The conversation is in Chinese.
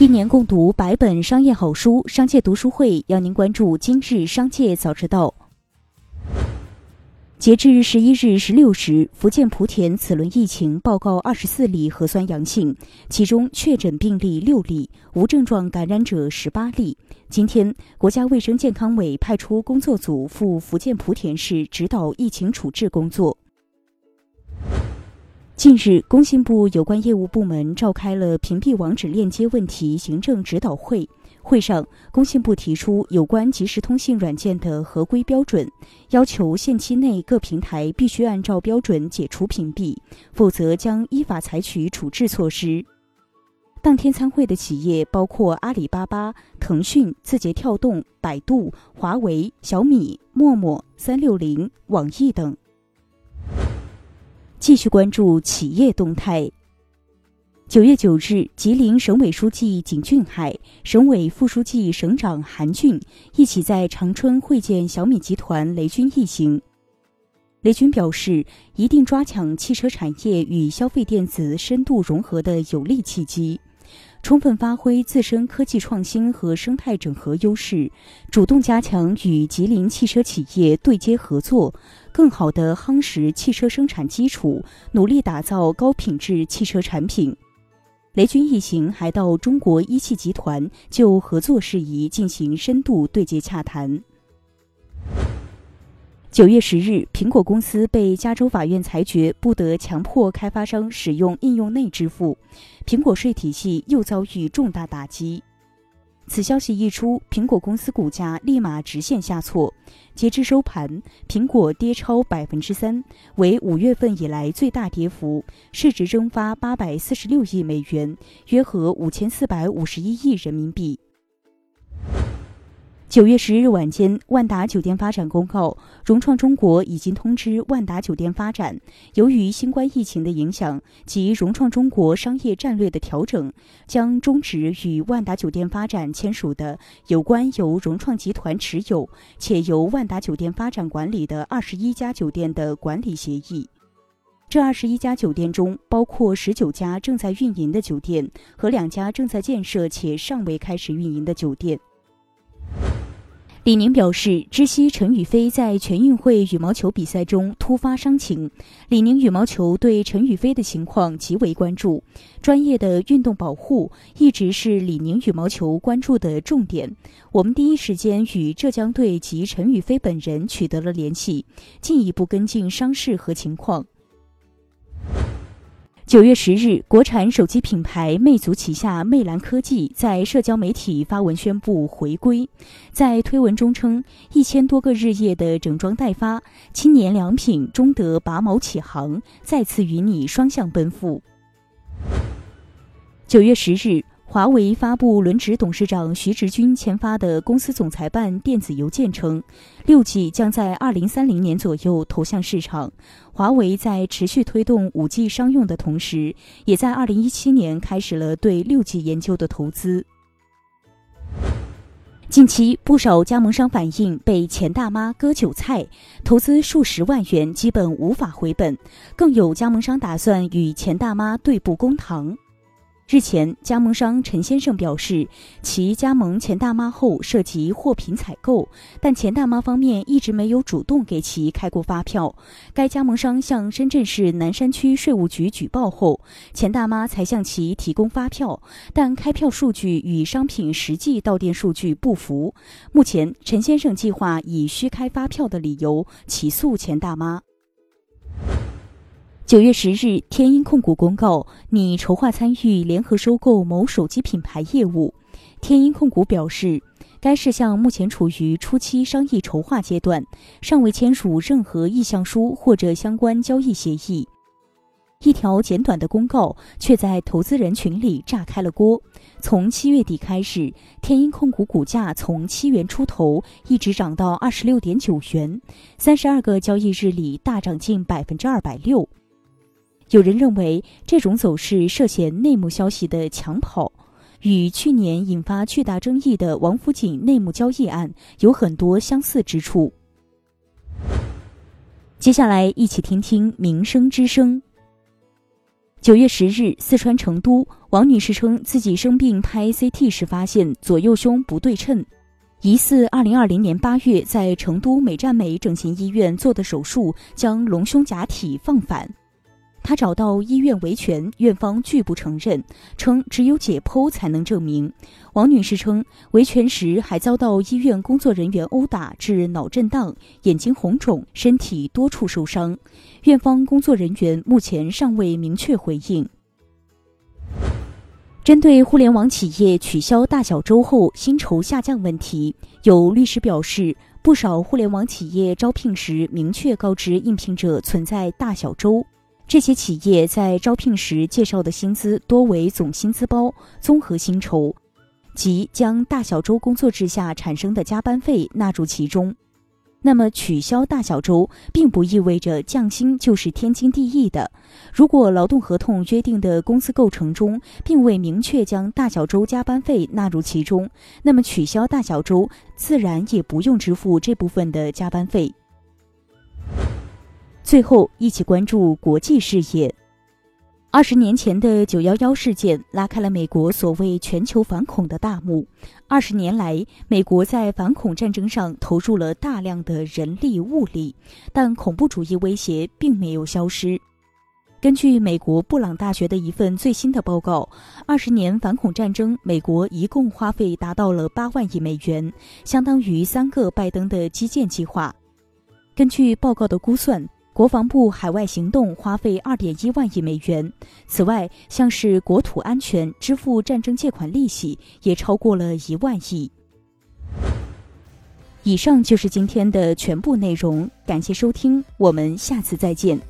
一年共读百本商业好书，商界读书会邀您关注今日商界早知道。截至十一日十六时，福建莆田此轮疫情报告二十四例核酸阳性，其中确诊病例六例，无症状感染者十八例。今天，国家卫生健康委派出工作组赴福建莆田市指导疫情处置工作。近日，工信部有关业务部门召开了屏蔽网址链接问题行政指导会。会上，工信部提出有关即时通信软件的合规标准，要求限期内各平台必须按照标准解除屏蔽，否则将依法采取处置措施。当天参会的企业包括阿里巴巴、腾讯、字节跳动、百度、华为、小米、陌陌、三六零、网易等。继续关注企业动态。九月九日，吉林省委书记景俊海、省委副书记、省长韩俊一起在长春会见小米集团雷军一行。雷军表示，一定抓抢汽车产业与消费电子深度融合的有利契机，充分发挥自身科技创新和生态整合优势，主动加强与吉林汽车企业对接合作，更好地夯实汽车生产基础，努力打造高品质汽车产品。雷军一行还到中国一汽集团就合作事宜进行深度对接洽谈。九月十日，苹果公司被加州法院裁决不得强迫开发商使用应用内支付，苹果税体系又遭遇重大打击。此消息一出，苹果公司股价立马直线下挫。截至收盘，苹果跌超百分之三，为五月份以来最大跌幅，市值蒸发八百四十六亿美元，约合五千四百五十一亿人民币。九月十日晚间，万达酒店发展公告，融创中国已经通知万达酒店发展，由于新冠疫情的影响及融创中国商业战略的调整，将终止与万达酒店发展签署的有关由融创集团持有且由万达酒店发展管理的二十一家酒店的管理协议。这二十一家酒店中，包括十九家正在运营的酒店和两家正在建设且尚未开始运营的酒店。李宁表示，知悉陈雨菲在全运会羽毛球比赛中突发伤情，李宁羽毛球对陈雨菲的情况极为关注，专业的运动保护一直是李宁羽毛球关注的重点。我们第一时间与浙江队及陈雨菲本人取得了联系，进一步跟进伤势和情况。九月十日，国产手机品牌魅族旗下魅蓝科技在社交媒体发文宣布回归，在推文中称，一千多个日夜的整装待发，青年良品终得拔毛起航，再次与你双向奔赴。九月十日。华为发布轮值董事长徐直军签发的公司总裁办电子邮件称，六 G 将在二零三零年左右投向市场。华为在持续推动五 G 商用的同时，也在二零一七年开始了对六 G 研究的投资。近期，不少加盟商反映被钱大妈割韭菜，投资数十万元基本无法回本，更有加盟商打算与钱大妈对簿公堂。日前，加盟商陈先生表示，其加盟钱大妈后涉及货品采购，但钱大妈方面一直没有主动给其开过发票。该加盟商向深圳市南山区税务局举报后，钱大妈才向其提供发票，但开票数据与商品实际到店数据不符。目前，陈先生计划以虚开发票的理由起诉钱大妈。九月十日，天鹰控股公告拟筹划参与联合收购某手机品牌业务。天鹰控股表示，该事项目前处于初期商议筹划阶段，尚未签署任何意向书或者相关交易协议。一条简短的公告却在投资人群里炸开了锅。从七月底开始，天鹰控股股价从七元出头一直涨到二十六点九元，三十二个交易日里大涨近百分之二百六。有人认为这种走势涉嫌内幕消息的抢跑，与去年引发巨大争议的王府井内幕交易案有很多相似之处。接下来，一起听听民生之声。九月十日，四川成都，王女士称自己生病拍 CT 时发现左右胸不对称，疑似二零二零年八月在成都美占美整形医院做的手术，将隆胸假体放反。他找到医院维权，院方拒不承认，称只有解剖才能证明。王女士称，维权时还遭到医院工作人员殴打，致脑震荡、眼睛红肿、身体多处受伤。院方工作人员目前尚未明确回应。针对互联网企业取消大小周后薪酬下降问题，有律师表示，不少互联网企业招聘时明确告知应聘者存在大小周。这些企业在招聘时介绍的薪资多为总薪资包、综合薪酬，即将大小周工作制下产生的加班费纳入其中。那么，取消大小周并不意味着降薪就是天经地义的。如果劳动合同约定的工资构成中并未明确将大小周加班费纳入其中，那么取消大小周自然也不用支付这部分的加班费。最后，一起关注国际事业。二十年前的九幺幺事件拉开了美国所谓全球反恐的大幕。二十年来，美国在反恐战争上投入了大量的人力物力，但恐怖主义威胁并没有消失。根据美国布朗大学的一份最新的报告，二十年反恐战争，美国一共花费达到了八万亿美元，相当于三个拜登的基建计划。根据报告的估算。国防部海外行动花费二点一万亿美元，此外，像是国土安全、支付战争借款利息也超过了一万亿。以上就是今天的全部内容，感谢收听，我们下次再见。